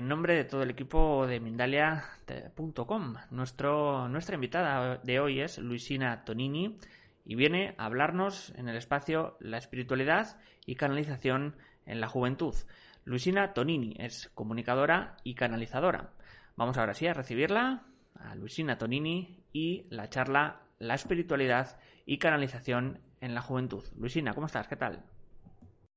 En nombre de todo el equipo de Mindalia.com. Nuestra invitada de hoy es Luisina Tonini y viene a hablarnos en el espacio La espiritualidad y canalización en la juventud. Luisina Tonini es comunicadora y canalizadora. Vamos ahora sí a recibirla, a Luisina Tonini y la charla La espiritualidad y canalización en la juventud. Luisina, ¿cómo estás? ¿Qué tal?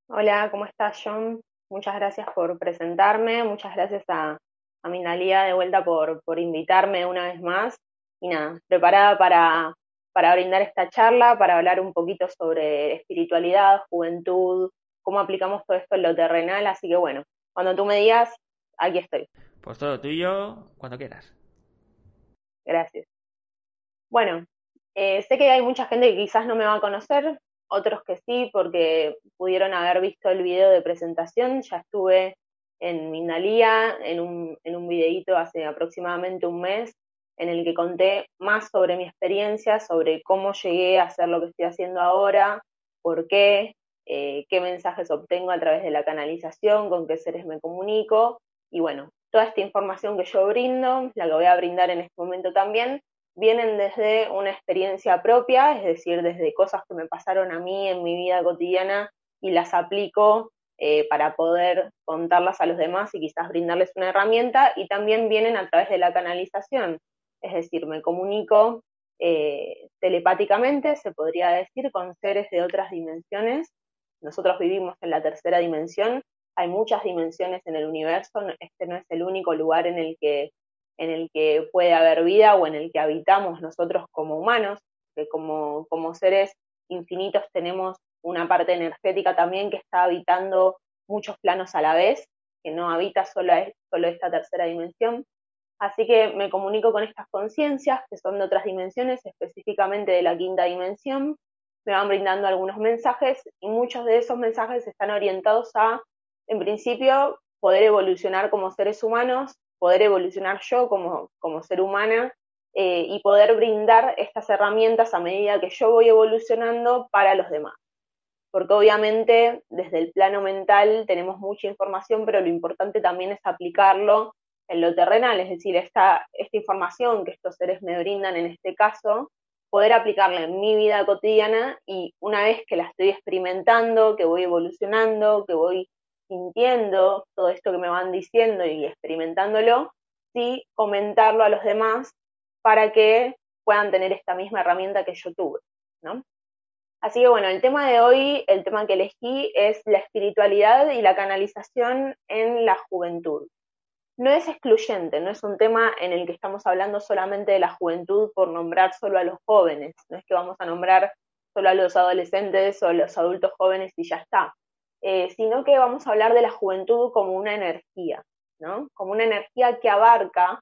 Hola, ¿cómo estás, John? Muchas gracias por presentarme, muchas gracias a, a Mindalia de vuelta por, por invitarme una vez más. Y nada, preparada para, para brindar esta charla, para hablar un poquito sobre espiritualidad, juventud, cómo aplicamos todo esto en lo terrenal. Así que bueno, cuando tú me digas, aquí estoy. Pues todo tuyo, cuando quieras. Gracias. Bueno, eh, sé que hay mucha gente que quizás no me va a conocer, otros que sí, porque pudieron haber visto el video de presentación. Ya estuve en Mindalía, en un, en un videíto hace aproximadamente un mes, en el que conté más sobre mi experiencia, sobre cómo llegué a hacer lo que estoy haciendo ahora, por qué, eh, qué mensajes obtengo a través de la canalización, con qué seres me comunico. Y bueno, toda esta información que yo brindo, la que voy a brindar en este momento también, vienen desde una experiencia propia, es decir, desde cosas que me pasaron a mí en mi vida cotidiana y las aplico eh, para poder contarlas a los demás y quizás brindarles una herramienta, y también vienen a través de la canalización, es decir, me comunico eh, telepáticamente, se podría decir, con seres de otras dimensiones. Nosotros vivimos en la tercera dimensión, hay muchas dimensiones en el universo, este no es el único lugar en el que en el que puede haber vida o en el que habitamos nosotros como humanos, que como, como seres infinitos tenemos una parte energética también que está habitando muchos planos a la vez, que no habita solo, solo esta tercera dimensión. Así que me comunico con estas conciencias, que son de otras dimensiones, específicamente de la quinta dimensión, me van brindando algunos mensajes y muchos de esos mensajes están orientados a, en principio, poder evolucionar como seres humanos, poder evolucionar yo como, como ser humana eh, y poder brindar estas herramientas a medida que yo voy evolucionando para los demás. Porque obviamente desde el plano mental tenemos mucha información, pero lo importante también es aplicarlo en lo terrenal, es decir, esta, esta información que estos seres me brindan en este caso, poder aplicarla en mi vida cotidiana y una vez que la estoy experimentando, que voy evolucionando, que voy sintiendo todo esto que me van diciendo y experimentándolo, sí comentarlo a los demás para que puedan tener esta misma herramienta que yo tuve, ¿no? Así que bueno, el tema de hoy, el tema que elegí es la espiritualidad y la canalización en la juventud. No es excluyente, no es un tema en el que estamos hablando solamente de la juventud por nombrar solo a los jóvenes, no es que vamos a nombrar solo a los adolescentes o a los adultos jóvenes y ya está. Eh, sino que vamos a hablar de la juventud como una energía, ¿no? Como una energía que abarca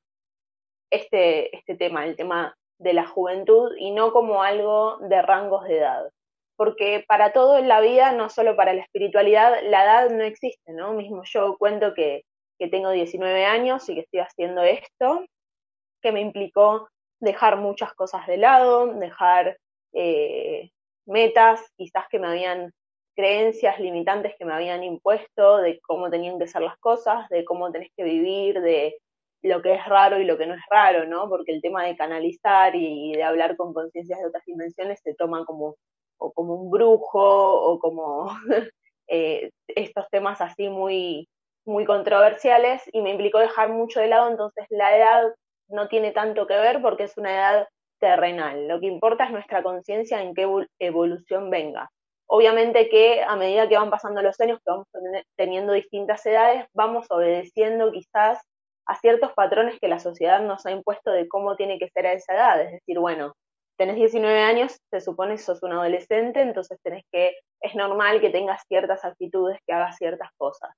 este, este tema, el tema de la juventud, y no como algo de rangos de edad. Porque para todo en la vida, no solo para la espiritualidad, la edad no existe, ¿no? Mismo yo cuento que, que tengo 19 años y que estoy haciendo esto, que me implicó dejar muchas cosas de lado, dejar eh, metas quizás que me habían creencias limitantes que me habían impuesto de cómo tenían que ser las cosas, de cómo tenés que vivir, de lo que es raro y lo que no es raro, ¿no? Porque el tema de canalizar y de hablar con conciencias de otras dimensiones se toma como, o como un brujo o como eh, estos temas así muy, muy controversiales y me implicó dejar mucho de lado, entonces la edad no tiene tanto que ver porque es una edad terrenal. Lo que importa es nuestra conciencia en qué evolución venga. Obviamente que a medida que van pasando los años, que vamos teniendo distintas edades, vamos obedeciendo quizás a ciertos patrones que la sociedad nos ha impuesto de cómo tiene que ser a esa edad. Es decir, bueno, tenés 19 años, se supone que sos un adolescente, entonces tenés que, es normal que tengas ciertas actitudes, que hagas ciertas cosas.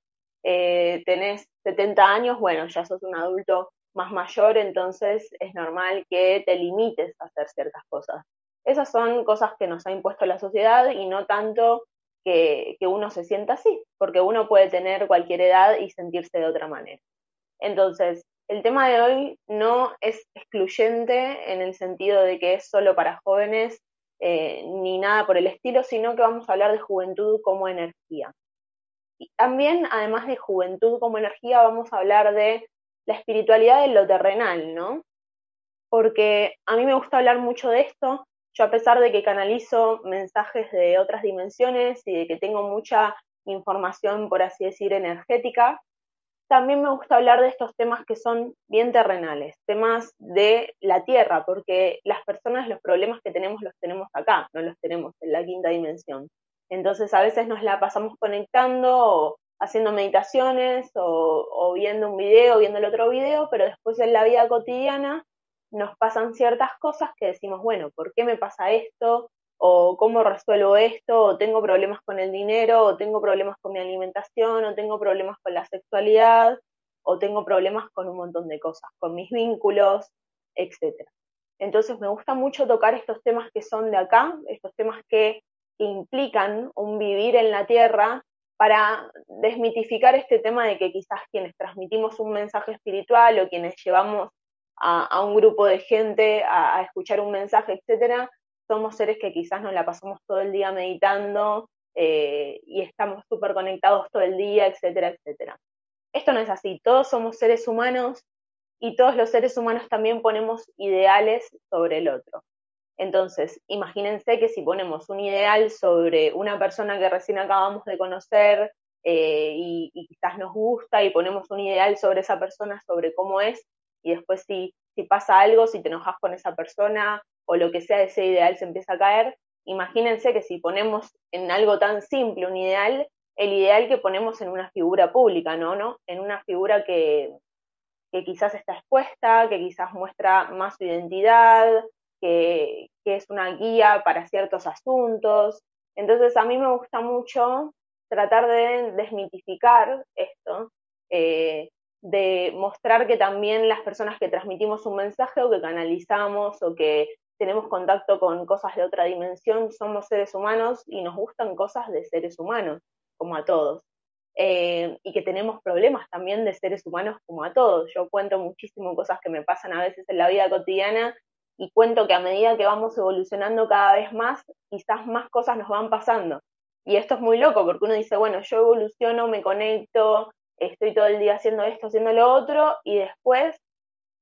Eh, tenés 70 años, bueno, ya sos un adulto más mayor, entonces es normal que te limites a hacer ciertas cosas. Esas son cosas que nos ha impuesto la sociedad y no tanto que, uno se sienta así, porque uno puede tener cualquier edad y sentirse de otra manera. Entonces, el tema de hoy no es excluyente en el sentido de que es solo para jóvenes eh, ni nada por el estilo, sino que vamos a hablar de juventud como energía. Y también, además de juventud como energía, vamos a hablar de la espiritualidad de lo terrenal, ¿no? Porque a mí me gusta hablar mucho de esto. Yo a pesar de que canalizo mensajes de otras dimensiones y de que tengo mucha información, por así decir, energética, también me gusta hablar de estos temas que son bien terrenales, temas de la tierra, porque las personas los problemas que tenemos los tenemos acá, no los tenemos en la quinta dimensión. Entonces a veces nos la pasamos conectando o haciendo meditaciones o, o viendo un video, viendo el otro video, pero después en la vida cotidiana nos pasan ciertas cosas que decimos, bueno, ¿por qué me pasa esto? o cómo resuelvo esto, o tengo problemas con el dinero, o tengo problemas con mi alimentación, o tengo problemas con la sexualidad, o tengo problemas con un montón de cosas, con mis vínculos, etc. Entonces me gusta mucho tocar estos temas que son de acá, estos temas que implican un vivir en la tierra para desmitificar este tema de que quizás quienes transmitimos un mensaje espiritual o quienes llevamos a, un grupo de gente a, escuchar un mensaje, etcétera, somos seres que quizás nos la pasamos todo el día meditando eh, y estamos súper conectados todo el día, etcétera, etcétera. Esto no es así, todos somos seres humanos y todos los seres humanos también ponemos ideales sobre el otro. Entonces, imagínense que si ponemos un ideal sobre una persona que recién acabamos de conocer eh, y, y, quizás nos gusta y ponemos un ideal sobre esa persona, sobre cómo es, y después si, si pasa algo, si te enojas con esa persona o lo que sea ese ideal se empieza a caer, imagínense que si ponemos en algo tan simple un ideal, el ideal que ponemos en una figura pública, ¿no? ¿no? En una figura que, que quizás está expuesta, que quizás muestra más su identidad, que, que, es una guía para ciertos asuntos. Entonces a mí me gusta mucho tratar de desmitificar esto, eh, de mostrar que también las personas que transmitimos un mensaje o que canalizamos o que tenemos contacto con cosas de otra dimensión, somos seres humanos y nos gustan cosas de seres humanos, como a todos. Eh, y que tenemos problemas también de seres humanos como a todos. Yo cuento muchísimo cosas que me pasan a veces en la vida cotidiana y cuento que a medida que vamos evolucionando cada vez más, quizás más cosas nos van pasando. Y esto es muy loco porque uno dice, bueno, yo evoluciono, me conecto, estoy todo el día haciendo esto, haciendo lo otro, y después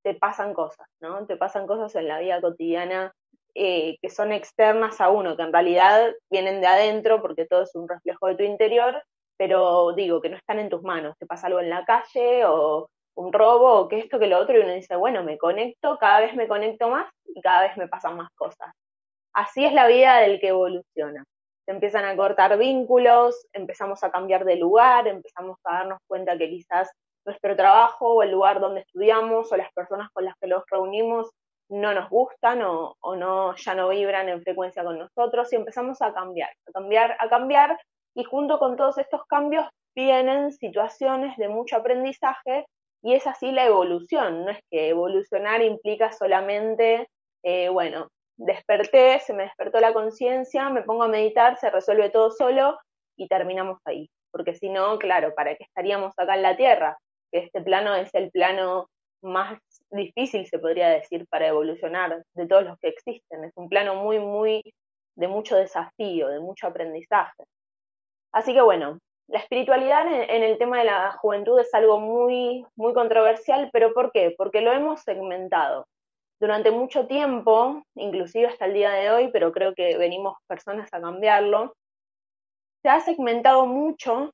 te pasan cosas, ¿no? Te pasan cosas en la vida cotidiana eh, que son externas a uno, que en realidad vienen de adentro porque todo es un reflejo de tu interior, pero digo que no están en tus manos. Te pasa algo en la calle o un robo o que esto, que lo otro, y uno dice, bueno, me conecto, cada vez me conecto más y cada vez me pasan más cosas. Así es la vida del que evoluciona. Se empiezan a cortar vínculos, empezamos a cambiar de lugar, empezamos a darnos cuenta que quizás nuestro trabajo o el lugar donde estudiamos o las personas con las que los reunimos no nos gustan o, o, no, ya no vibran en frecuencia con nosotros y empezamos a cambiar, a cambiar, a cambiar. Y junto con todos estos cambios vienen situaciones de mucho aprendizaje y es así la evolución, no es que evolucionar implica solamente, eh, bueno, desperté, se me despertó la conciencia, me pongo a meditar, se resuelve todo solo y terminamos ahí. Porque si no, claro, ¿para qué estaríamos acá en la Tierra? que este plano es el plano más difícil, se podría decir, para evolucionar de todos los que existen. Es un plano muy, muy de mucho desafío, de mucho aprendizaje. Así que bueno, la espiritualidad en, el tema de la juventud es algo muy, muy controversial, pero ¿por qué? Porque lo hemos segmentado. Durante mucho tiempo, inclusive hasta el día de hoy, pero creo que venimos personas a cambiarlo, se ha segmentado mucho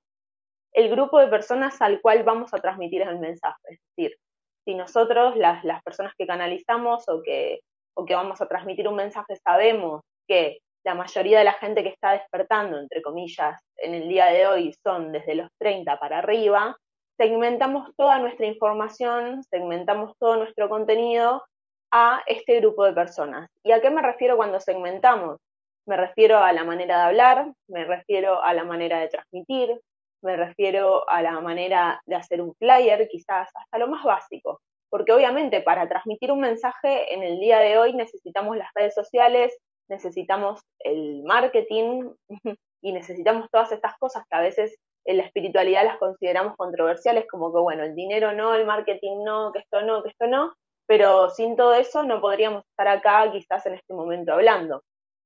el grupo de personas al cual vamos a transmitir el mensaje. Es decir, si nosotros, las, las personas que canalizamos o que, o que vamos a transmitir un mensaje, sabemos que la mayoría de la gente que está despertando, entre comillas, en el día de hoy son desde los 30 para arriba, segmentamos toda nuestra información, segmentamos todo nuestro contenido a este grupo de personas. ¿Y a qué me refiero cuando segmentamos? Me refiero a la manera de hablar, me refiero a la manera de transmitir, me refiero a la manera de hacer un flyer, quizás hasta lo más básico, porque obviamente para transmitir un mensaje en el día de hoy necesitamos las redes sociales, necesitamos el marketing y necesitamos todas estas cosas que a veces en la espiritualidad las consideramos controversiales, como que bueno, el dinero no, el marketing no, que esto no, que esto no, pero sin todo eso no podríamos estar acá quizás en este momento hablando.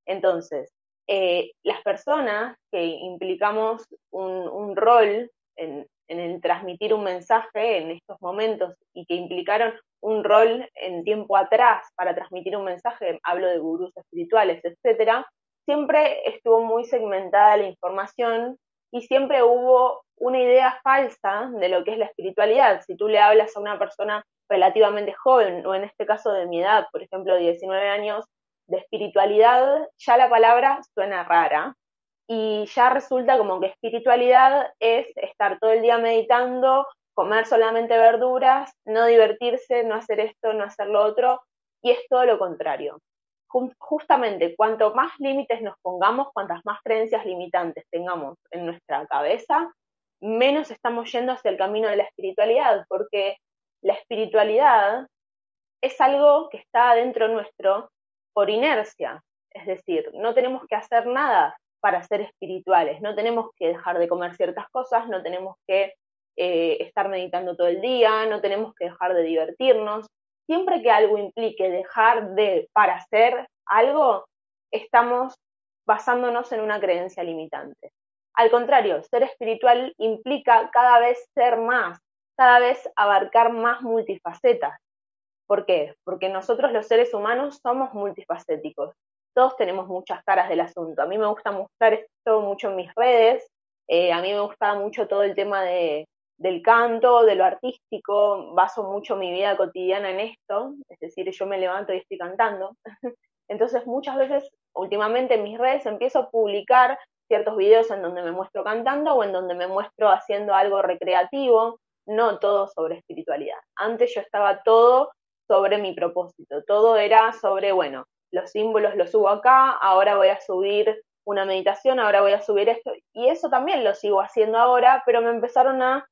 Entonces, eh, las personas que implicamos un, rol en, el transmitir un mensaje en estos momentos y que implicaron un rol en tiempo atrás para transmitir un mensaje, hablo de gurús espirituales, etcétera, siempre estuvo muy segmentada la información y siempre hubo una idea falsa de lo que es la espiritualidad. Si tú le hablas a una persona relativamente joven, o en este caso de mi edad, por ejemplo, 19 años, de espiritualidad, ya la palabra suena rara y ya resulta como que espiritualidad es estar todo el día meditando, comer solamente verduras, no divertirse, no hacer esto, no hacer lo otro, y es todo lo contrario. Justamente, cuanto más límites nos pongamos, cuantas más creencias limitantes tengamos en nuestra cabeza, menos estamos yendo hacia el camino de la espiritualidad, porque la espiritualidad es algo que está dentro nuestro por inercia. Es decir, no tenemos que hacer nada para ser espirituales, no tenemos que dejar de comer ciertas cosas, no tenemos que eh, estar meditando todo el día, no tenemos que dejar de divertirnos. Siempre que algo implique dejar de para hacer algo, estamos basándonos en una creencia limitante. Al contrario, ser espiritual implica cada vez ser más, cada vez abarcar más multifacetas. ¿Por qué? Porque nosotros los seres humanos somos multifacéticos. Todos tenemos muchas caras del asunto. A mí me gusta mostrar esto mucho en mis redes. Eh, a mí me gusta mucho todo el tema de, del canto, de lo artístico. Baso mucho mi vida cotidiana en esto. Es decir, yo me levanto y estoy cantando. Entonces muchas veces, últimamente en mis redes, empiezo a publicar ciertos videos en donde me muestro cantando o en donde me muestro haciendo algo recreativo, no todo sobre espiritualidad. Antes yo estaba todo sobre mi propósito. Todo era sobre, bueno, los símbolos los subo acá, ahora voy a subir una meditación, ahora voy a subir esto. Y eso también lo sigo haciendo ahora, pero me empezaron a,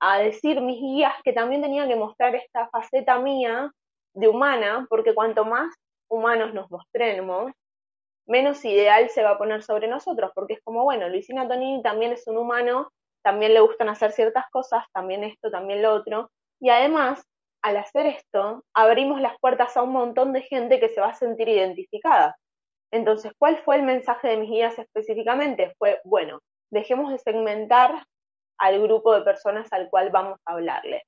a decir mis guías que también tenía que mostrar esta faceta mía de humana, porque cuanto más humanos nos mostremos, menos ideal se va a poner sobre nosotros, porque es como, bueno, Luisina Tonini también es un humano, también le gustan hacer ciertas cosas, también esto, también lo otro, y además al hacer esto, abrimos las puertas a un montón de gente que se va a sentir identificada. Entonces, ¿cuál fue el mensaje de mis guías específicamente? Fue, bueno, dejemos de segmentar al grupo de personas al cual vamos a hablarle.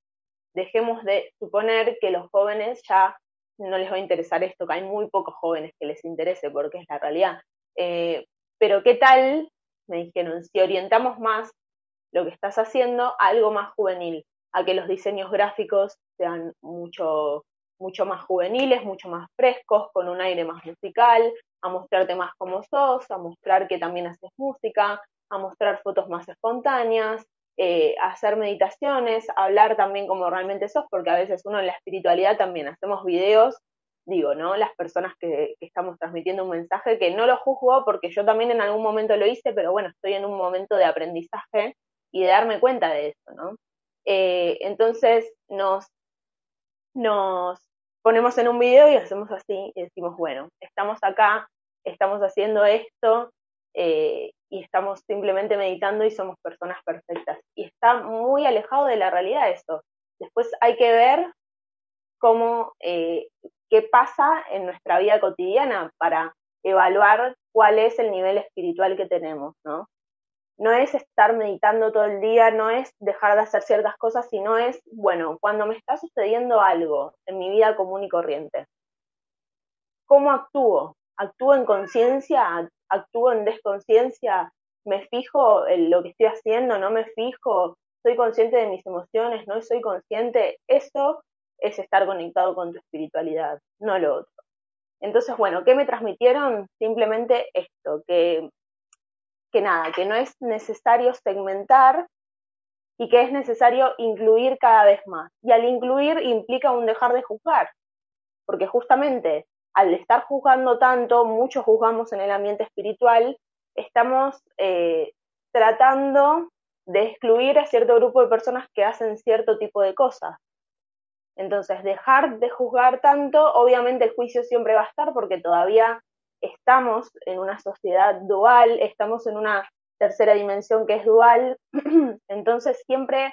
Dejemos de suponer que los jóvenes ya no les va a interesar esto, que hay muy pocos jóvenes que les interese, porque es la realidad. Eh, pero ¿qué tal? Me dijeron, si orientamos más lo que estás haciendo algo más juvenil, a que los diseños gráficos sean mucho, mucho más juveniles, mucho más frescos, con un aire más musical, a mostrarte más como sos, a mostrar que también haces música, a mostrar fotos más espontáneas, eh, a hacer meditaciones, a hablar también como realmente sos, porque a veces uno en la espiritualidad también hacemos videos, digo, ¿no? Las personas que, que estamos transmitiendo un mensaje que no lo juzgo porque yo también en algún momento lo hice, pero bueno, estoy en un momento de aprendizaje y de darme cuenta de eso, ¿no? Eh, entonces nos, nos ponemos en un video y hacemos así y decimos, bueno, estamos acá, estamos haciendo esto eh, y estamos simplemente meditando y somos personas perfectas. Y está muy alejado de la realidad eso. Después hay que ver cómo, eh, qué pasa en nuestra vida cotidiana para evaluar cuál es el nivel espiritual que tenemos, ¿no? No es estar meditando todo el día, no es dejar de hacer ciertas cosas, sino es, bueno, cuando me está sucediendo algo en mi vida común y corriente, ¿cómo actúo? ¿Actúo en conciencia? ¿Actúo en desconciencia? ¿Me fijo en lo que estoy haciendo? ¿No me fijo? ¿Soy consciente de mis emociones? ¿No soy consciente? Eso es estar conectado con tu espiritualidad, no lo otro. Entonces, bueno, ¿qué me transmitieron? Simplemente esto, que que nada, que no es necesario segmentar y que es necesario incluir cada vez más. Y al incluir implica un dejar de juzgar, porque justamente al estar juzgando tanto, muchos juzgamos en el ambiente espiritual, estamos eh, tratando de excluir a cierto grupo de personas que hacen cierto tipo de cosas. Entonces, dejar de juzgar tanto, obviamente el juicio siempre va a estar porque todavía estamos en una sociedad dual, estamos en una tercera dimensión que es dual, entonces siempre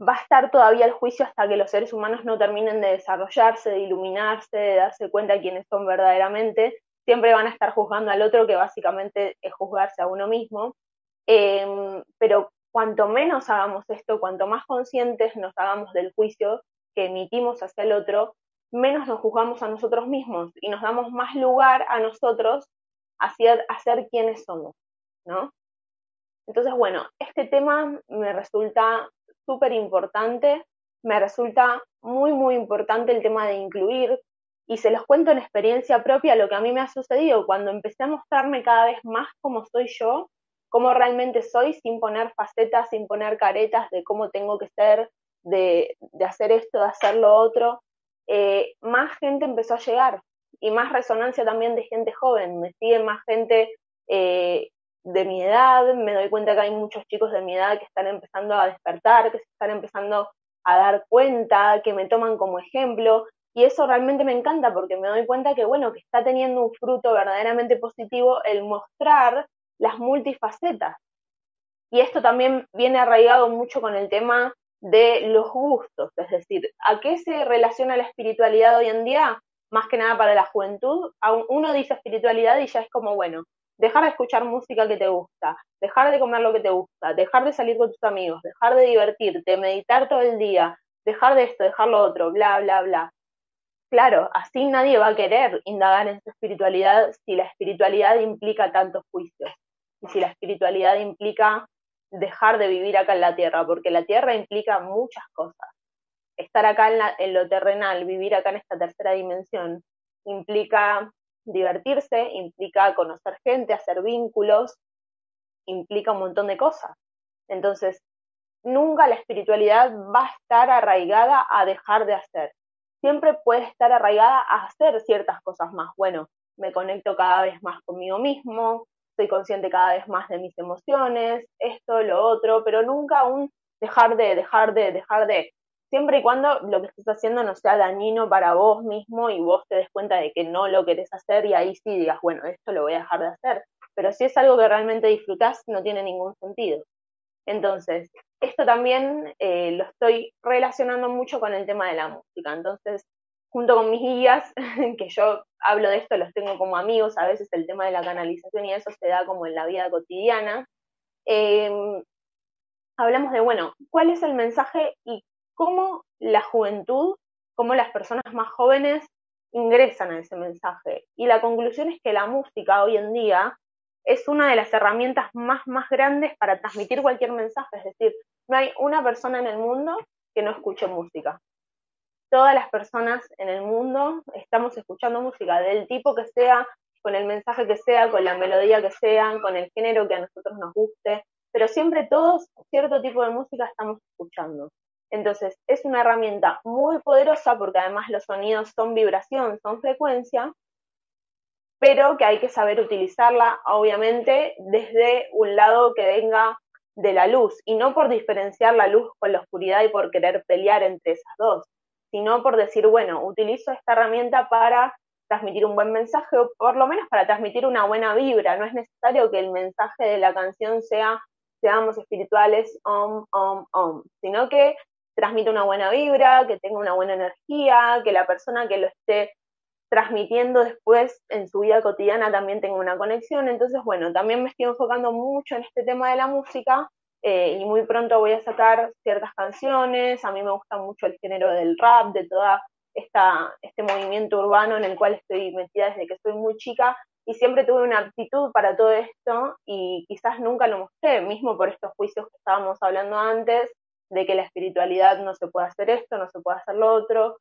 va a estar todavía el juicio hasta que los seres humanos no terminen de desarrollarse, de iluminarse, de darse cuenta de quiénes son verdaderamente, siempre van a estar juzgando al otro, que básicamente es juzgarse a uno mismo. Em, pero cuanto menos hagamos esto, cuanto más conscientes nos hagamos del juicio que emitimos hacia el otro, menos nos juzgamos a nosotros mismos y nos damos más lugar a nosotros hacia, a ser quienes somos, ¿no? Entonces, bueno, este tema me resulta súper importante, me resulta muy, muy importante el tema de incluir, y se los cuento en experiencia propia lo que a mí me ha sucedido cuando empecé a mostrarme cada vez más como soy yo, cómo realmente soy, sin poner facetas, sin poner caretas de cómo tengo que ser, de, de hacer esto, de hacer lo otro, eh, más gente empezó a llegar y más resonancia también de gente joven. Me sigue más gente eh, de mi edad, me doy cuenta que hay muchos chicos de mi edad que están empezando a despertar, que se están empezando a dar cuenta, que me toman como ejemplo. Y eso realmente me encanta porque me doy cuenta que, bueno, que está teniendo un fruto verdaderamente positivo el mostrar las multifacetas. Y esto también viene arraigado mucho con el tema de los gustos, es decir, ¿a qué se relaciona la espiritualidad hoy en día? Más que nada para la juventud, uno dice espiritualidad y ya es como, bueno, dejar de escuchar música que te gusta, dejar de comer lo que te gusta, dejar de salir con tus amigos, dejar de divertirte, meditar todo el día, dejar de esto, dejar lo otro, bla, bla, bla. Claro, así nadie va a querer indagar en su espiritualidad si la espiritualidad implica tantos juicios y si la espiritualidad implica dejar de vivir acá en la Tierra, porque la Tierra implica muchas cosas. Estar acá en, en lo terrenal, vivir acá en esta tercera dimensión, implica divertirse, implica conocer gente, hacer vínculos, implica un montón de cosas. Entonces, nunca la espiritualidad va a estar arraigada a dejar de hacer. Siempre puede estar arraigada a hacer ciertas cosas más. Bueno, me conecto cada vez más conmigo mismo, soy consciente cada vez más de mis emociones, esto, lo otro, pero nunca un dejar de, dejar de, dejar de. Siempre y cuando lo que estés haciendo no sea dañino para vos mismo y vos te des cuenta de que no lo querés hacer y ahí sí digas, bueno, esto lo voy a dejar de hacer. Pero si es algo que realmente disfrutás, no tiene ningún sentido. Entonces, esto también eh, lo estoy relacionando mucho con el tema de la música. Entonces, junto con mis guías, que yo hablo de esto, los tengo como amigos, a veces el tema de la canalización y eso se da como en la vida cotidiana. Em, hablamos de, bueno, ¿cuál es el mensaje y cómo la juventud, cómo las personas más jóvenes ingresan a ese mensaje? Y la conclusión es que la música hoy en día es una de las herramientas más, más grandes para transmitir cualquier mensaje. Es decir, no hay una persona en el mundo que no escuche música todas las personas en el mundo estamos escuchando música del tipo que sea, con el mensaje que sea, con la melodía que sea, con el género que a nosotros nos guste, pero siempre todos cierto tipo de música estamos escuchando. Entonces, es una herramienta muy poderosa porque además los sonidos son vibración, son frecuencia, pero que hay que saber utilizarla, obviamente, desde un lado que venga de la luz y no por diferenciar la luz con la oscuridad y por querer pelear entre esas dos, sino por decir, bueno, utilizo esta herramienta para transmitir un buen mensaje o por lo menos para transmitir una buena vibra. No es necesario que el mensaje de la canción sea seamos espirituales, om, om, om, sino que transmite una buena vibra, que tenga una buena energía, que la persona que lo esté transmitiendo después en su vida cotidiana también tenga una conexión. Entonces, bueno, también me estoy enfocando mucho en este tema de la música eh, y muy pronto voy a sacar ciertas canciones. A mí me gusta mucho el género del rap, de toda este movimiento urbano en el cual estoy metida desde que soy muy chica y siempre tuve una aptitud para todo esto y quizás nunca lo mostré, mismo por estos juicios que estábamos hablando antes, de que la espiritualidad no se puede hacer esto, no se puede hacer lo otro.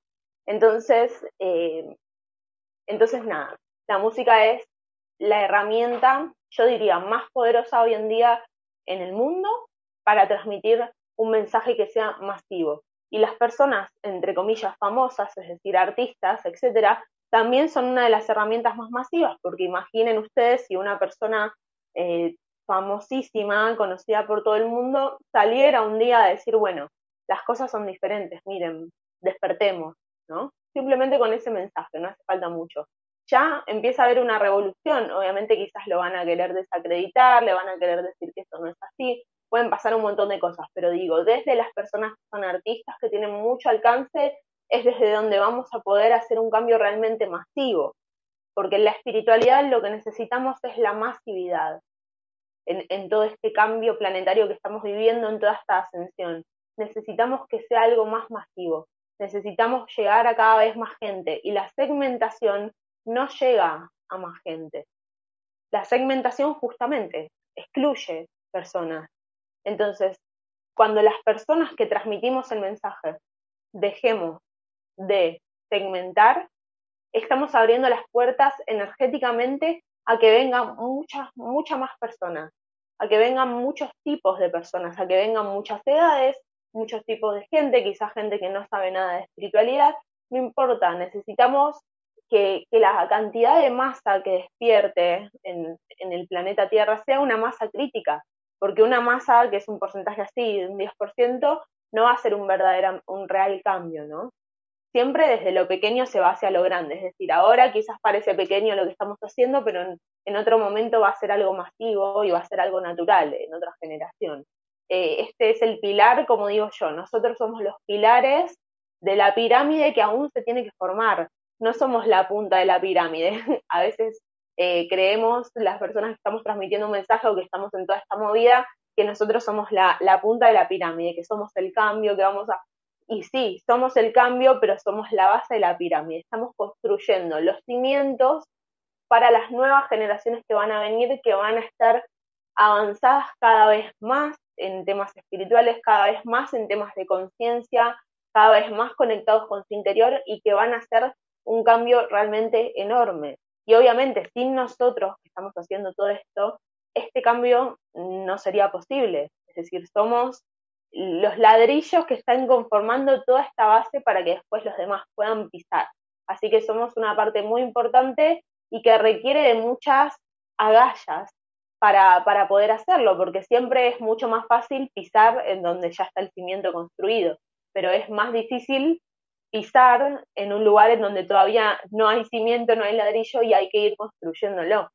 Entonces, eh, entonces nada, la música es la herramienta, yo diría, más poderosa hoy en día en el mundo para transmitir un mensaje que sea masivo. Y las personas, entre comillas, famosas, es decir, artistas, etcétera, también son una de las herramientas más masivas, porque imaginen ustedes si una persona eh, famosísima, conocida por todo el mundo, saliera un día a decir, bueno, las cosas son diferentes, miren, despertemos, ¿no? Simplemente con ese mensaje, no hace falta mucho ya empieza a haber una revolución. Obviamente quizás lo van a querer desacreditar, le van a querer decir que esto no es así, pueden pasar un montón de cosas, pero digo, desde las personas que son artistas, que tienen mucho alcance, es desde donde vamos a poder hacer un cambio realmente masivo. porque en la espiritualidad lo que necesitamos es la masividad en, en todo este cambio planetario que estamos viviendo, en toda esta ascensión. Necesitamos que sea algo más masivo, necesitamos llegar a cada vez más gente y la segmentación no llega a más gente. La segmentación justamente excluye personas. Entonces, cuando las personas que transmitimos el mensaje dejemos de segmentar, estamos abriendo las puertas energéticamente a que vengan muchas, muchas más personas, a que vengan muchos tipos de personas, a que vengan muchas edades, muchos tipos de gente, quizás gente que no sabe nada de espiritualidad, no importa, necesitamos que, la cantidad de masa que despierte en, el planeta Tierra sea una masa crítica, porque una masa que es un porcentaje así, un 10%, no va a ser un verdadero, un real cambio, ¿no? Siempre desde lo pequeño se va hacia lo grande, es decir, ahora quizás parece pequeño lo que estamos haciendo, pero en, otro momento va a ser algo masivo y va a ser algo natural en otra generación. Eh, este es el pilar, como digo yo, nosotros somos los pilares de la pirámide que aún se tiene que formar, no somos la punta de la pirámide. A veces eh, creemos, las personas que estamos transmitiendo un mensaje o que estamos en toda esta movida, que nosotros somos la, la punta de la pirámide, que somos el cambio, que vamos a... Y sí, somos el cambio, pero somos la base de la pirámide. Estamos construyendo los cimientos para las nuevas generaciones que van a venir, que van a estar avanzadas cada vez más en temas espirituales, cada vez más en temas de conciencia, cada vez más conectados con su interior y que van a hacer un cambio realmente enorme. Y obviamente sin nosotros que estamos haciendo todo esto, este cambio no sería posible. Es decir, somos los ladrillos que están conformando toda esta base para que después los demás puedan pisar. Así que somos una parte muy importante y que requiere de muchas agallas para, para poder hacerlo, porque siempre es mucho más fácil pisar en donde ya está el cimiento construido, pero es más difícil pisar en un lugar en donde todavía no hay cimiento, no hay ladrillo y hay que ir construyéndolo.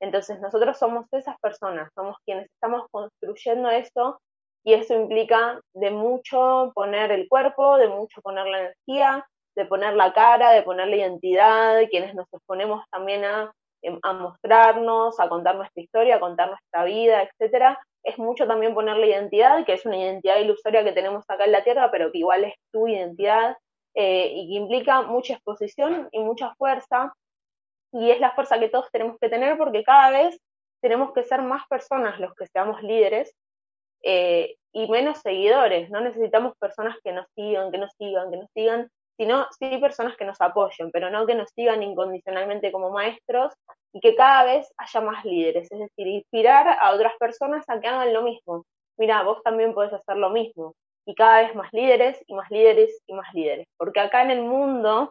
Entonces nosotros somos esas personas, somos quienes estamos construyendo eso y eso implica de mucho poner el cuerpo, de mucho poner la energía, de poner la cara, de poner la identidad, quienes nos exponemos también a Em, a mostrarnos, a contar nuestra historia, a contar nuestra vida, etcétera, es mucho también poner la identidad, que es una identidad ilusoria que tenemos acá en la Tierra, pero que igual es tu identidad eh, y que implica mucha exposición y mucha fuerza. Y es la fuerza que todos tenemos que tener porque cada vez tenemos que ser más personas los que seamos líderes eh, y menos seguidores. No necesitamos personas que nos sigan, que nos sigan, que nos sigan, sino sí personas que nos apoyen, pero no que nos sigan incondicionalmente como maestros y que cada vez haya más líderes, es decir, inspirar a otras personas a que hagan lo mismo. Mira, vos también podés hacer lo mismo. Y cada vez más líderes y más líderes y más líderes. Porque acá en el mundo,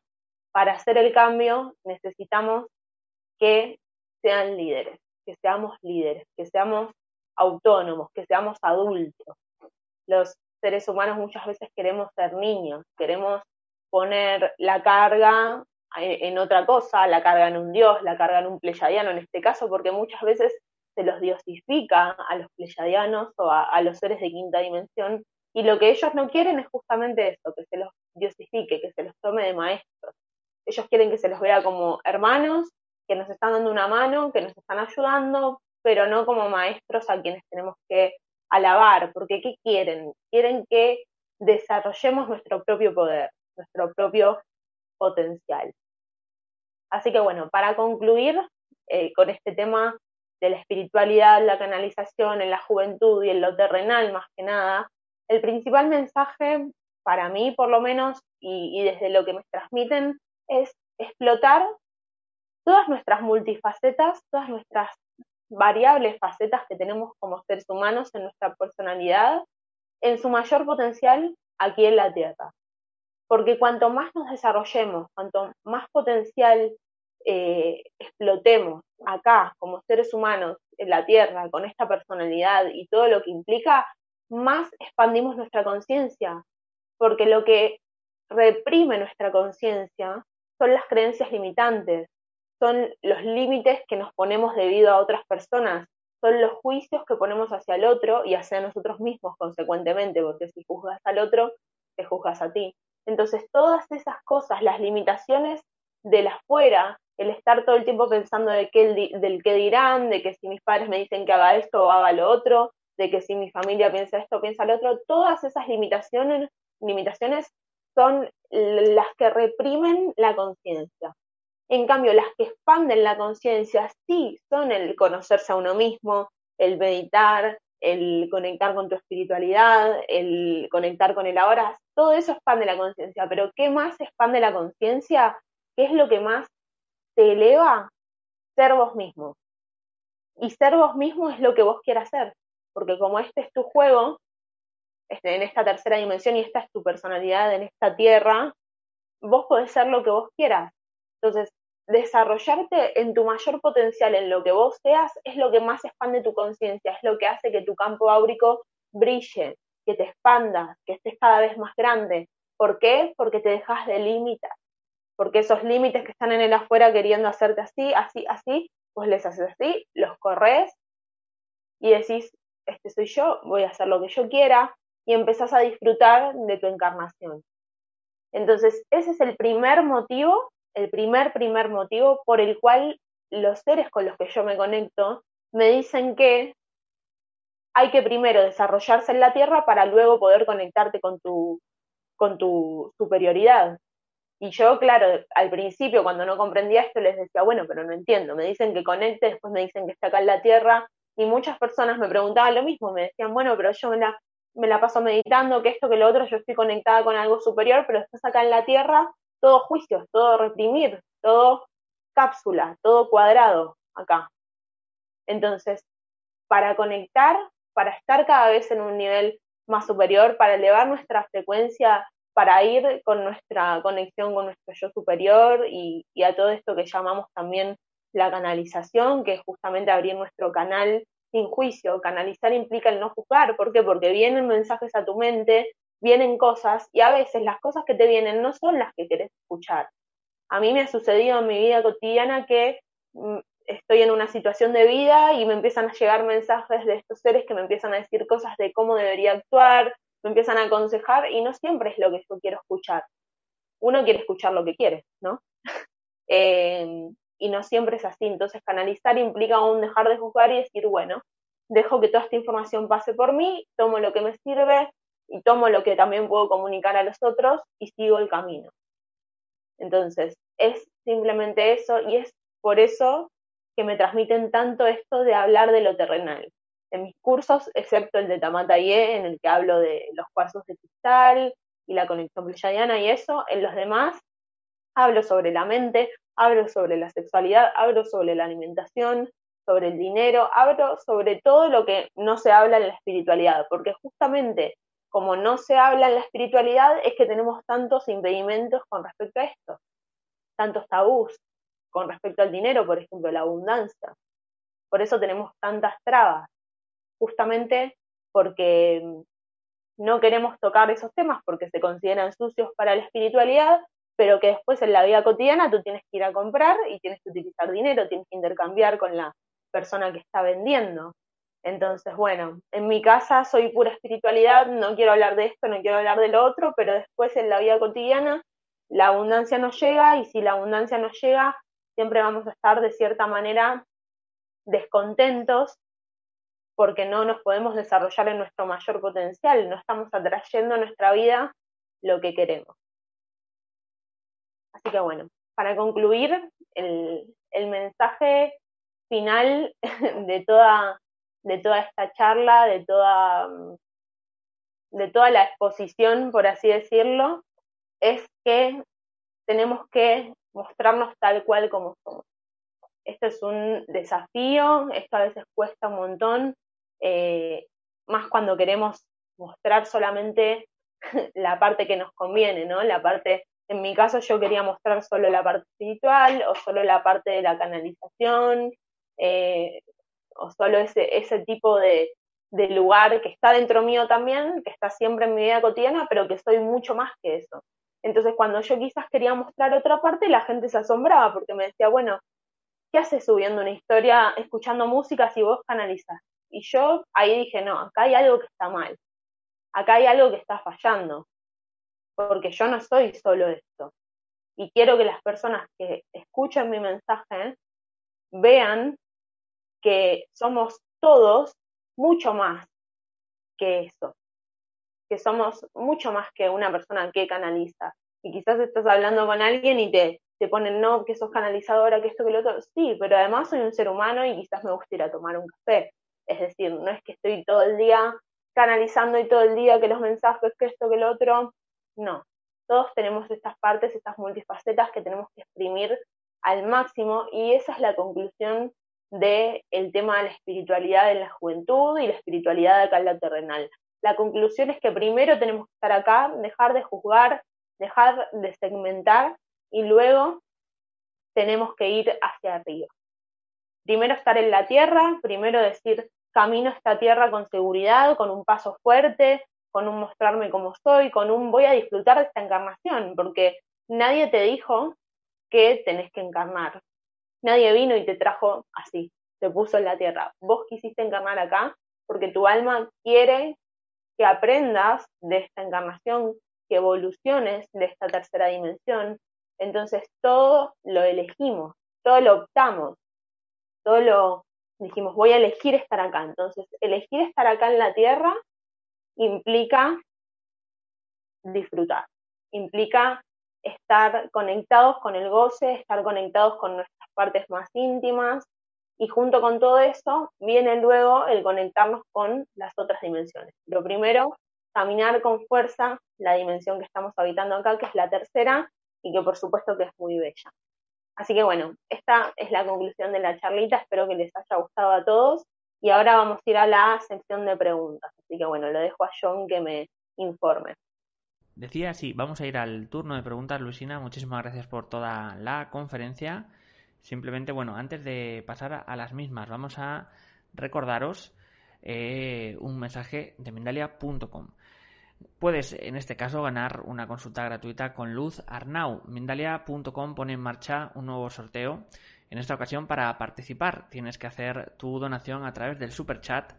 para hacer el cambio, necesitamos que sean líderes, que seamos líderes, que seamos autónomos, que seamos adultos. Los seres humanos muchas veces queremos ser niños, queremos poner la carga en otra cosa, la carga en un dios, la carga en un pleyadiano en este caso, porque muchas veces se los diosifica a los pleyadianos o a, los seres de quinta dimensión, y lo que ellos no quieren es justamente eso, que se los diosifique, que se los tome de maestros. Ellos quieren que se los vea como hermanos, que nos están dando una mano, que nos están ayudando, pero no como maestros a quienes tenemos que alabar, porque ¿qué quieren? Quieren que desarrollemos nuestro propio poder nuestro propio potencial. Así que bueno, para concluir eh, con este tema de la espiritualidad, la canalización en la juventud y en lo terrenal más que nada, el principal mensaje para mí por lo menos y, desde lo que me transmiten es explotar todas nuestras multifacetas, todas nuestras variables facetas que tenemos como seres humanos en nuestra personalidad en su mayor potencial aquí en la Tierra. Porque cuanto más nos desarrollemos, cuanto más potencial eh, explotemos acá como seres humanos en la Tierra, con esta personalidad y todo lo que implica, más expandimos nuestra conciencia, porque lo que reprime nuestra conciencia son las creencias limitantes, son los límites que nos ponemos debido a otras personas, son los juicios que ponemos hacia el otro y hacia nosotros mismos consecuentemente, porque si juzgas al otro, te juzgas a ti. Entonces, todas esas cosas, las limitaciones del afuera, el estar todo el tiempo pensando de qué, del qué dirán, de que si mis padres me dicen que haga esto o haga lo otro, de que si mi familia piensa esto piensa lo otro, todas esas limitaciones, limitaciones son las que reprimen la conciencia. En cambio, las que expanden la conciencia sí son el conocerse a uno mismo, el meditar, el conectar con tu espiritualidad, el conectar con el ahora, todo eso expande la conciencia, pero ¿qué más expande la conciencia? ¿Qué es lo que más te eleva? Ser vos mismo. Y ser vos mismo es lo que vos quieras hacer, porque como este es tu juego, este, en esta tercera dimensión y esta es tu personalidad en esta tierra, vos podés ser lo que vos quieras. Entonces, desarrollarte en tu mayor potencial, en lo que vos seas, es lo que más expande tu conciencia, es lo que hace que tu campo áurico brille, que te expandas, que estés cada vez más grande. ¿Por qué? Porque te dejas de límites. Porque esos límites que están en el afuera queriendo hacerte así, así, así, pues les haces así, los corres y decís, este soy yo, voy a hacer lo que yo quiera y empezás a disfrutar de tu encarnación. Entonces, ese es el primer motivo el primer, primer motivo por el cual los seres con los que yo me conecto me dicen que hay que primero desarrollarse en la Tierra para luego poder conectarte con tu, con tu superioridad. Y yo, claro, al principio cuando no comprendía esto les decía, bueno, pero no entiendo, me dicen que conecte, después me dicen que está acá en la Tierra, y muchas personas me preguntaban lo mismo, me decían, bueno, pero yo me la, me la paso meditando, que esto, que lo otro, yo estoy conectada con algo superior, pero estás acá en la Tierra todo juicios, todo reprimir, todo cápsula, todo cuadrado acá. Entonces, para conectar, para estar cada vez en un nivel más superior, para elevar nuestra frecuencia, para ir con nuestra conexión con nuestro yo superior y, y a todo esto que llamamos también la canalización, que es justamente abrir nuestro canal sin juicio. Canalizar implica el no juzgar. ¿Por qué? Porque vienen mensajes a tu mente vienen cosas y a veces las cosas que te vienen no son las que querés escuchar. A mí me ha sucedido en mi vida cotidiana que mm, estoy en una situación de vida y me empiezan a llegar mensajes de estos seres que me empiezan a decir cosas de cómo debería actuar, me empiezan a aconsejar y no siempre es lo que yo quiero escuchar. Uno quiere escuchar lo que quiere, ¿no? Em, y no siempre es así. Entonces canalizar implica aún dejar de juzgar y decir, bueno, dejo que toda esta información pase por mí, tomo lo que me sirve, y tomo lo que también puedo comunicar a los otros y sigo el camino. Entonces, es simplemente eso y es por eso que me transmiten tanto esto de hablar de lo terrenal. En mis cursos, excepto el de Tamataye, en el que hablo de los cuarzos de cristal y la conexión pleyadiana y eso, en los demás hablo sobre la mente, hablo sobre la sexualidad, hablo sobre la alimentación, sobre el dinero, hablo sobre todo lo que no se habla en la espiritualidad, porque justamente como no se habla en la espiritualidad, es que tenemos tantos impedimentos con respecto a esto, tantos tabús con respecto al dinero, por ejemplo, la abundancia. Por eso tenemos tantas trabas, justamente porque no queremos tocar esos temas porque se consideran sucios para la espiritualidad, pero que después en la vida cotidiana tú tienes que ir a comprar y tienes que utilizar dinero, tienes que intercambiar con la persona que está vendiendo. Entonces, bueno, en mi casa soy pura espiritualidad, no quiero hablar de esto, no quiero hablar de lo otro, pero después en la vida cotidiana la abundancia nos llega y si la abundancia nos llega, siempre vamos a estar de cierta manera descontentos porque no nos podemos desarrollar en nuestro mayor potencial, no estamos atrayendo a nuestra vida lo que queremos. Así que bueno, para concluir, el, mensaje final de toda de toda esta charla, de toda, de toda la exposición, por así decirlo, es que tenemos que mostrarnos tal cual como somos. Esto es un desafío, esto a veces cuesta un montón, eh, más cuando queremos mostrar solamente la parte que nos conviene, ¿no? La parte, en mi caso yo quería mostrar solo la parte espiritual o solo la parte de la canalización, eh, o solo ese, tipo de, de lugar que está dentro mío también, que está siempre en mi vida cotidiana, pero que soy mucho más que eso. Entonces, cuando yo quizás quería mostrar otra parte, la gente se asombraba porque me decía, bueno, ¿qué haces subiendo una historia, escuchando música si vos canalizas? Y yo ahí dije, no, acá hay algo que está mal, acá hay algo que está fallando, porque yo no soy solo esto. Y quiero que las personas que escuchen mi mensaje vean que somos todos mucho más que eso, que somos mucho más que una persona que canaliza. Y quizás estás hablando con alguien y te, te ponen, no, que sos canalizadora, que esto, que lo otro. Sí, pero además soy un ser humano y quizás me gusta ir a tomar un café. Es decir, no es que estoy todo el día canalizando y todo el día que los mensajes, que esto, que lo otro. No, todos tenemos estas partes, estas multifacetas que tenemos que exprimir al máximo y esa es la conclusión del el tema de la espiritualidad en la juventud y la espiritualidad acá en la terrenal. La conclusión es que primero tenemos que estar acá, dejar de juzgar, dejar de segmentar y luego tenemos que ir hacia arriba. Primero estar en la tierra, primero decir, camino esta tierra con seguridad, con un paso fuerte, con un mostrarme como soy, con un voy a disfrutar de esta encarnación, porque nadie te dijo que tenés que encarnar. Nadie vino y te trajo así, te puso en la tierra. Vos quisiste encarnar acá porque tu alma quiere que aprendas de esta encarnación, que evoluciones de esta tercera dimensión. Entonces todo lo elegimos, todo lo optamos, todo lo dijimos, voy a elegir estar acá. Entonces, elegir estar acá en la tierra implica disfrutar, implica estar conectados con el goce, estar conectados con nuestras partes más íntimas y junto con todo eso viene luego el conectarnos con las otras dimensiones. Lo primero, caminar con fuerza la dimensión que estamos habitando acá, que es la tercera y que por supuesto que es muy bella. Así que bueno, esta es la conclusión de la charlita, espero que les haya gustado a todos y ahora vamos a ir a la sección de preguntas. Así que bueno, lo dejo a John que me informe. Decía, sí, vamos a ir al turno de preguntas, Luisina. Muchísimas gracias por toda la conferencia. Simplemente, bueno, antes de pasar a las mismas, vamos a recordaros eh, un mensaje de Mindalia.com. Puedes, en este caso, ganar una consulta gratuita con Luz Arnau. Mindalia.com pone en marcha un nuevo sorteo. En esta ocasión, para participar, tienes que hacer tu donación a través del super chat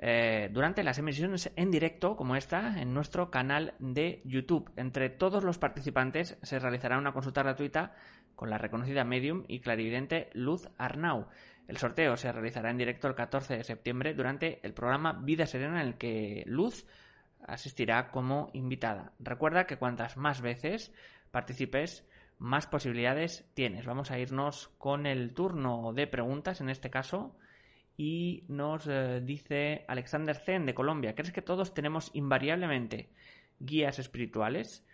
eh, durante las emisiones en directo como esta en nuestro canal de YouTube. Entre todos los participantes se realizará una consulta gratuita con la reconocida medium y clarividente Luz Arnau. El sorteo se realizará en directo el 14 de septiembre durante el programa Vida Serena en el que Luz asistirá como invitada. Recuerda que cuantas más veces participes, más posibilidades tienes. Vamos a irnos con el turno de preguntas en este caso y nos eh, dice Alexander Zen de Colombia, ¿crees que todos tenemos invariablemente guías espirituales?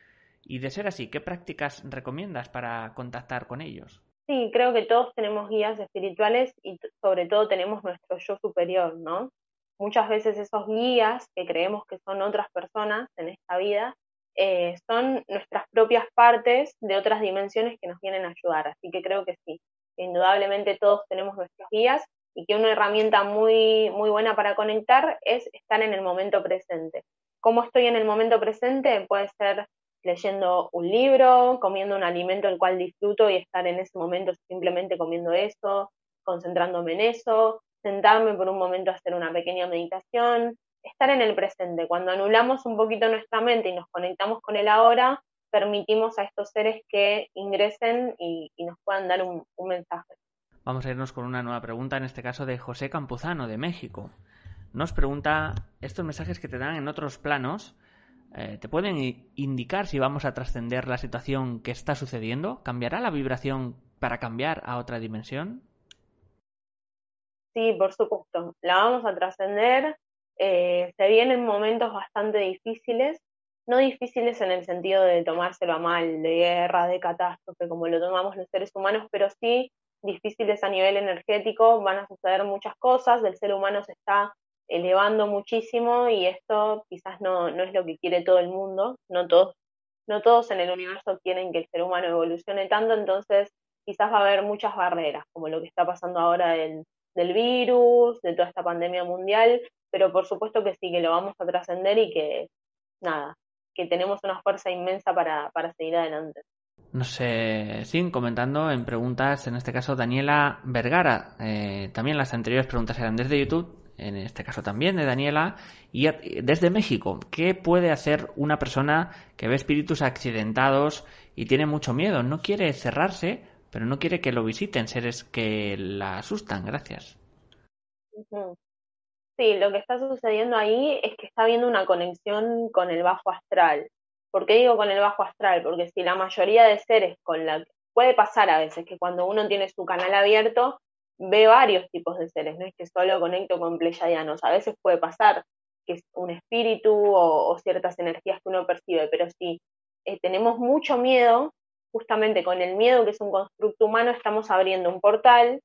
Y de ser así, ¿qué prácticas recomiendas para contactar con ellos? Sí, creo que todos tenemos guías espirituales y sobre todo tenemos nuestro yo superior, ¿no? Muchas veces esos guías que creemos que son otras personas en esta vida, eh, son nuestras propias partes de otras dimensiones que nos vienen a ayudar. Así que creo que sí, indudablemente todos tenemos nuestros guías y que una herramienta muy, muy buena para conectar es estar en el momento presente. ¿Cómo estoy en el momento presente? Puede ser leyendo un libro, comiendo un alimento el cual disfruto y estar en ese momento simplemente comiendo eso, concentrándome en eso, sentarme por un momento a hacer una pequeña meditación, estar en el presente. Cuando anulamos un poquito nuestra mente y nos conectamos con el ahora, permitimos a estos seres que ingresen y, nos puedan dar un mensaje. Vamos a irnos con una nueva pregunta, en este caso de José Campuzano, de México. Nos pregunta, ¿estos mensajes que te dan en otros planos eh, te pueden indicar si vamos a trascender la situación que está sucediendo? ¿Cambiará la vibración para cambiar a otra dimensión? Sí, por supuesto. La vamos a trascender. Eh, se vienen momentos bastante difíciles, no difíciles en el sentido de tomárselo a mal, de guerra, de catástrofe, como lo tomamos los seres humanos, pero sí difíciles a nivel energético, van a suceder muchas cosas, el ser humano se está elevando muchísimo y esto quizás no, no es lo que quiere todo el mundo, no todos, no todos en el universo quieren que el ser humano evolucione tanto, entonces quizás va a haber muchas barreras, como lo que está pasando ahora del, del virus, de toda esta pandemia mundial, pero por supuesto que sí, que lo vamos a trascender y que nada, que tenemos una fuerza inmensa para, para seguir adelante. Nos siguen comentando en preguntas, en este caso Daniela Vergara. Eh, también las anteriores preguntas eran desde YouTube. en este caso también de Daniela, y desde México, ¿qué puede hacer una persona que ve espíritus accidentados y tiene mucho miedo? No quiere cerrarse, pero no quiere que lo visiten seres que la asustan. Gracias. Sí, lo que está sucediendo ahí es que está habiendo una conexión con el bajo astral. ¿Por qué digo con el bajo astral? Porque si la mayoría de seres con la puede pasar a veces que cuando uno tiene su canal abierto ve varios tipos de seres, no es que solo conecto con pleyadianos, a veces puede pasar que es un espíritu o, ciertas energías que uno percibe, pero si eh, tenemos mucho miedo, justamente con el miedo que es un constructo humano, estamos abriendo un portal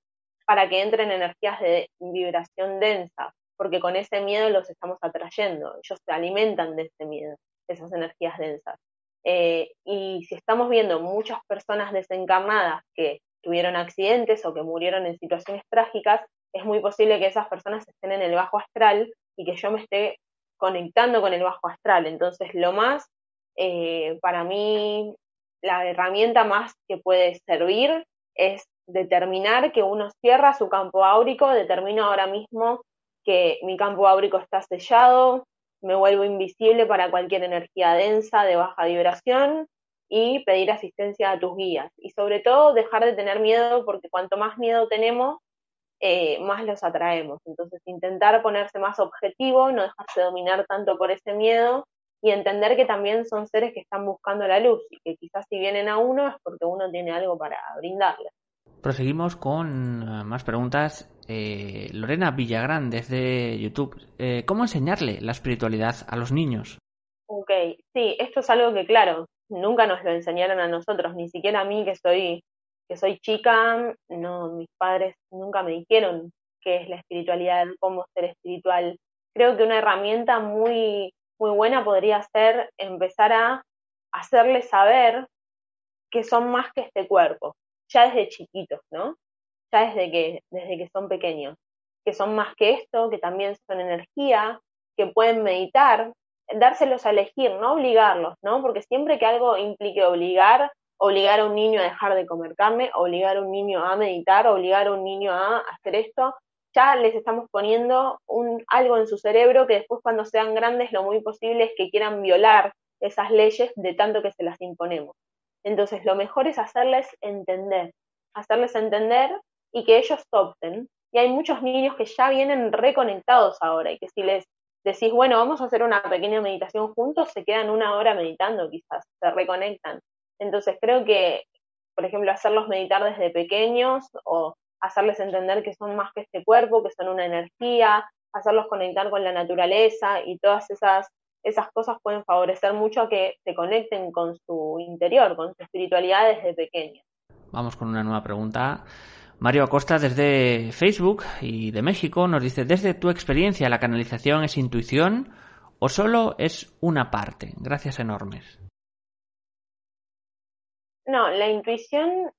para que entren energías de vibración densa, porque con ese miedo los estamos atrayendo, ellos se alimentan de ese miedo esas energías densas. Eh, y si estamos viendo muchas personas desencarnadas que tuvieron accidentes o que murieron en situaciones trágicas, es muy posible que esas personas estén en el bajo astral y que yo me esté conectando con el bajo astral. Entonces, lo más, eh, para mí, la herramienta más que puede servir es determinar que uno cierra su campo áurico, determino ahora mismo que mi campo áurico está sellado, me vuelvo invisible para cualquier energía densa de baja vibración y pedir asistencia a tus guías. Y sobre todo dejar de tener miedo porque cuanto más miedo tenemos, eh, más los atraemos. Entonces intentar ponerse más objetivo, no dejarse dominar tanto por ese miedo y entender que también son seres que están buscando la luz y que quizás si vienen a uno es porque uno tiene algo para brindarles. Proseguimos con eh, más preguntas. Eh, Lorena Villagrán, desde YouTube. Eh, ¿Cómo enseñarle la espiritualidad a los niños? Ok, sí, esto es algo que, claro, nunca nos lo enseñaron a nosotros, ni siquiera a mí que soy, que soy chica, no, mis padres nunca me dijeron qué es la espiritualidad, cómo ser espiritual. Creo que una herramienta muy, muy buena podría ser empezar a hacerles saber que son más que este cuerpo, ya desde chiquitos, ¿no? Ya desde que, desde que son pequeños, que son más que esto, que también son energía, que pueden meditar, dárselos a elegir, no obligarlos, ¿no? Porque siempre que algo implique obligar, obligar a un niño a dejar de comer carne, obligar a un niño a meditar, obligar a un niño a hacer esto, les estamos poniendo algo en su cerebro que después cuando sean grandes lo muy posible es que quieran violar esas leyes de tanto que se las imponemos. Entonces, lo mejor es hacerles entender, hacerles entender y que ellos opten. Y hay muchos niños que ya vienen reconectados ahora y que si les decís, bueno, vamos a hacer una pequeña meditación juntos, se quedan una hora meditando quizás, se reconectan. Entonces, creo que, por ejemplo, hacerlos meditar desde pequeños o hacerles entender que son más que este cuerpo, que son una energía, hacerlos conectar con la naturaleza y todas esas esas cosas pueden favorecer mucho a que se conecten con su interior, con su espiritualidad desde pequeños. Vamos con una nueva pregunta. Mario Acosta desde Facebook y de México nos dice, desde tu experiencia, ¿la canalización es intuición o solo es una parte? Gracias enormes. No, la intuición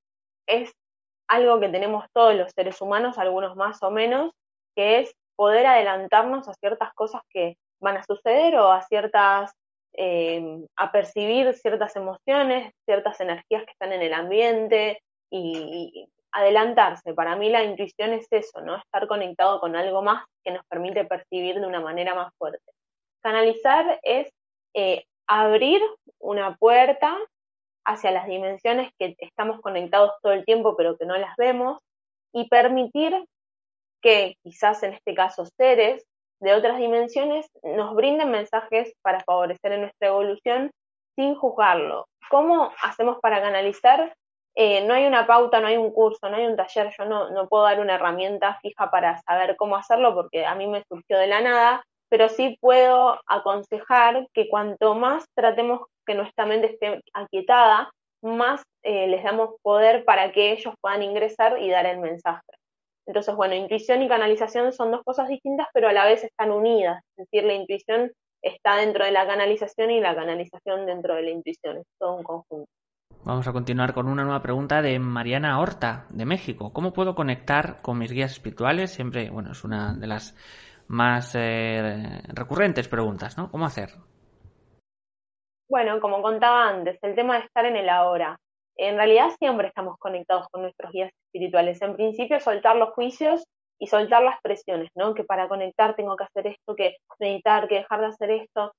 es algo que tenemos todos los seres humanos, algunos más o menos, que es poder adelantarnos a ciertas cosas que van a suceder o a ciertas, eh, a percibir ciertas emociones, ciertas energías que están en el ambiente y, adelantarse. Para mí la intuición es eso, ¿no? Estar conectado con algo más que nos permite percibir de una manera más fuerte. Canalizar es eh, abrir una puerta hacia las dimensiones que estamos conectados todo el tiempo pero que no las vemos y permitir que quizás en este caso seres de otras dimensiones nos brinden mensajes para favorecer en nuestra evolución sin juzgarlo. ¿Cómo hacemos para canalizar? Eh, no hay una pauta, no hay un curso, no hay un taller, yo no, no puedo dar una herramienta fija para saber cómo hacerlo porque a mí me surgió de la nada, pero sí puedo aconsejar que cuanto más tratemos que nuestra mente esté aquietada, más eh, les damos poder para que ellos puedan ingresar y dar el mensaje. Entonces, bueno, intuición y canalización son dos cosas distintas, pero a la vez están unidas. Es decir, la intuición está dentro de la canalización y la canalización dentro de la intuición. Es todo un conjunto. Vamos a continuar con una nueva pregunta de Mariana Horta, de México. ¿Cómo puedo conectar con mis guías espirituales? Siempre, bueno, es una de las más eh, recurrentes preguntas, ¿no? ¿Cómo hacer? Bueno, como contaba antes, el tema de estar en el ahora en realidad siempre estamos conectados con nuestros guías espirituales. En principio, soltar los juicios y soltar las presiones, ¿no? Que para conectar tengo que hacer esto, que meditar, que dejar de hacer esto.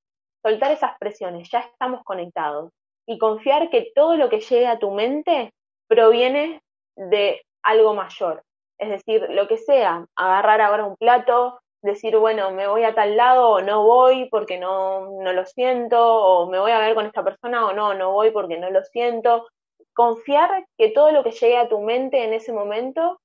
Soltar esas presiones, ya estamos conectados. Y confiar que todo lo que llegue a tu mente proviene de algo mayor. Es decir, lo que sea, agarrar ahora un plato, decir, bueno, me voy a tal lado o no voy porque no, no lo siento, o me voy a ver con esta persona o no, no voy porque no lo siento. Confiar que todo lo que llegue a tu mente en ese momento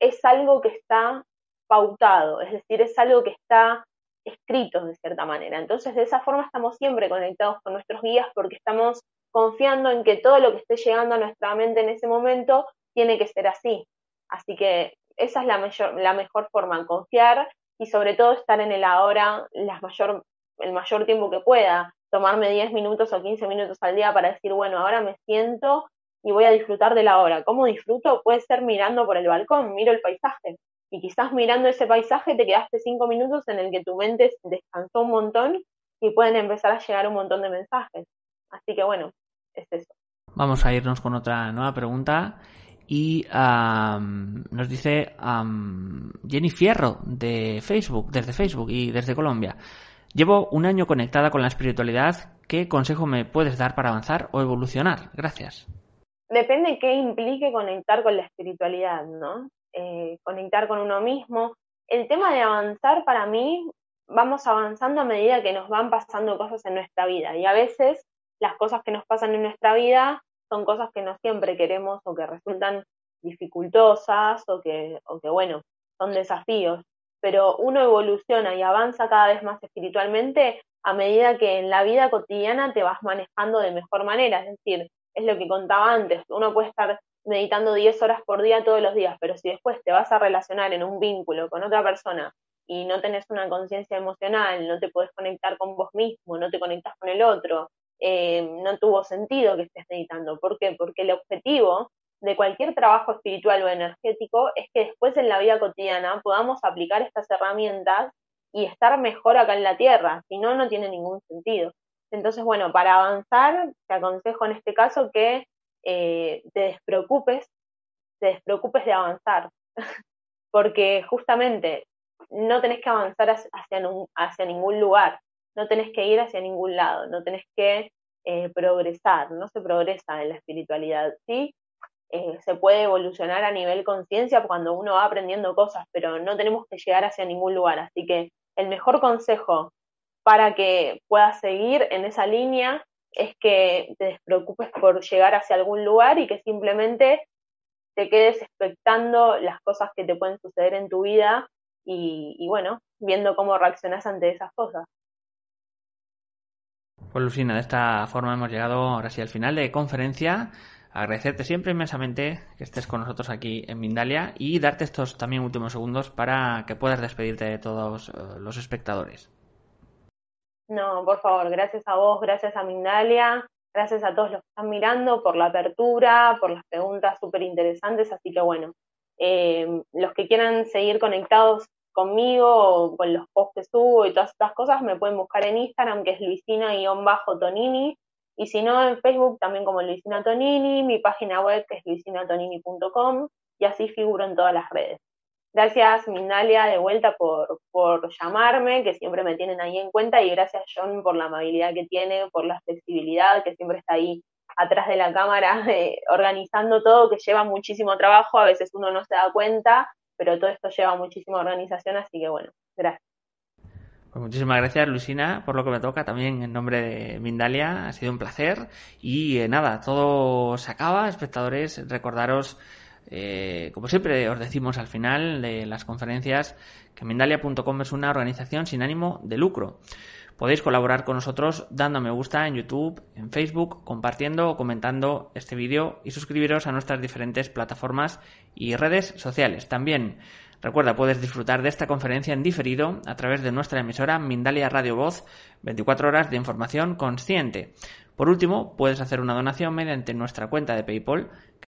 es algo que está pautado, es decir, es algo que está escrito de cierta manera. Entonces, de esa forma estamos siempre conectados con nuestros guías porque estamos confiando en que todo lo que esté llegando a nuestra mente en ese momento tiene que ser así. Así que esa es la, mayor, la mejor forma, confiar y sobre todo estar en el ahora la mayor, el mayor tiempo que pueda. Tomarme 10 minutos o 15 minutos al día para decir, bueno, ahora me siento y voy a disfrutar de la hora. ¿Cómo disfruto? Puede ser mirando por el balcón, miro el paisaje. Y quizás mirando ese paisaje te quedaste 5 minutos en el que tu mente descansó un montón y pueden empezar a llegar un montón de mensajes. Así que bueno, es eso. Vamos a irnos con otra nueva pregunta. Y nos dice Jenny Fierro de Facebook, desde Facebook y desde Colombia. Llevo un año conectada con la espiritualidad. ¿Qué consejo me puedes dar para avanzar o evolucionar? Gracias. Depende qué implique conectar con la espiritualidad, ¿no? Eh, conectar con uno mismo. El tema de avanzar para mí, vamos avanzando a medida que nos van pasando cosas en nuestra vida. Y a veces las cosas que nos pasan en nuestra vida son cosas que no siempre queremos o que resultan dificultosas o que, o que bueno, son desafíos. Pero uno evoluciona y avanza cada vez más espiritualmente a medida que en la vida cotidiana te vas manejando de mejor manera. Es decir, es lo que contaba antes, uno puede estar meditando 10 horas por día todos los días, pero si después te vas a relacionar en un vínculo con otra persona y no tenés una conciencia emocional, no te puedes conectar con vos mismo, no te conectas con el otro, eh, no tuvo sentido que estés meditando. ¿Por qué? Porque el objetivo de cualquier trabajo espiritual o energético es que después en la vida cotidiana podamos aplicar estas herramientas y estar mejor acá en la Tierra, si no, no tiene ningún sentido. Entonces, bueno, para avanzar, te aconsejo en este caso que eh, te despreocupes, te despreocupes de avanzar, porque justamente no tenés que avanzar hacia, hacia ningún lugar, no tenés que ir hacia ningún lado, no tenés que eh, progresar, no se progresa en la espiritualidad, ¿sí? Eh, se puede evolucionar a nivel conciencia cuando uno va aprendiendo cosas, pero no tenemos que llegar hacia ningún lugar. Así que el mejor consejo para que puedas seguir en esa línea es que te despreocupes por llegar hacia algún lugar y que simplemente te quedes expectando las cosas que te pueden suceder en tu vida y, y bueno, viendo cómo reaccionas ante esas cosas. Pues Lucina, de esta forma hemos llegado ahora sí al final de conferencia. Agradecerte siempre inmensamente que estés con nosotros aquí en Mindalia y darte estos también últimos segundos para que puedas despedirte de todos eh, los espectadores. No, por favor, gracias a vos, gracias a Mindalia, gracias a todos los que están mirando por la apertura, por las preguntas súper interesantes. Así que bueno, eh, los que quieran seguir conectados conmigo con los posts que subo y todas estas cosas, me pueden buscar en Instagram, que es luisina-tonini, y si no, en Facebook también como Luisina Tonini, mi página web que es luisinatonini.com, y así figuro en todas las redes. Gracias, Mindalia, de vuelta por, por llamarme, que siempre me tienen ahí en cuenta, y gracias, John, por la amabilidad que tiene, por la flexibilidad, que siempre está ahí atrás de la cámara, eh, organizando todo, que lleva muchísimo trabajo, a veces uno no se da cuenta, pero todo esto lleva muchísima organización, así que bueno, gracias. Pues muchísimas gracias, Luisina, por lo que me toca también en nombre de Mindalia. Ha sido un placer. Y eh, nada, todo se acaba. Espectadores, recordaros, eh, como siempre os decimos al final de las conferencias, que Mindalia.com es una organización sin ánimo de lucro. Podéis colaborar con nosotros dando me gusta en YouTube, en Facebook, compartiendo o comentando este vídeo y suscribiros a nuestras diferentes plataformas y redes sociales. También recuerda, puedes disfrutar de esta conferencia en diferido a través de nuestra emisora Mindalia Radio Voz, 24 horas de información consciente. Por último, puedes hacer una donación mediante nuestra cuenta de PayPal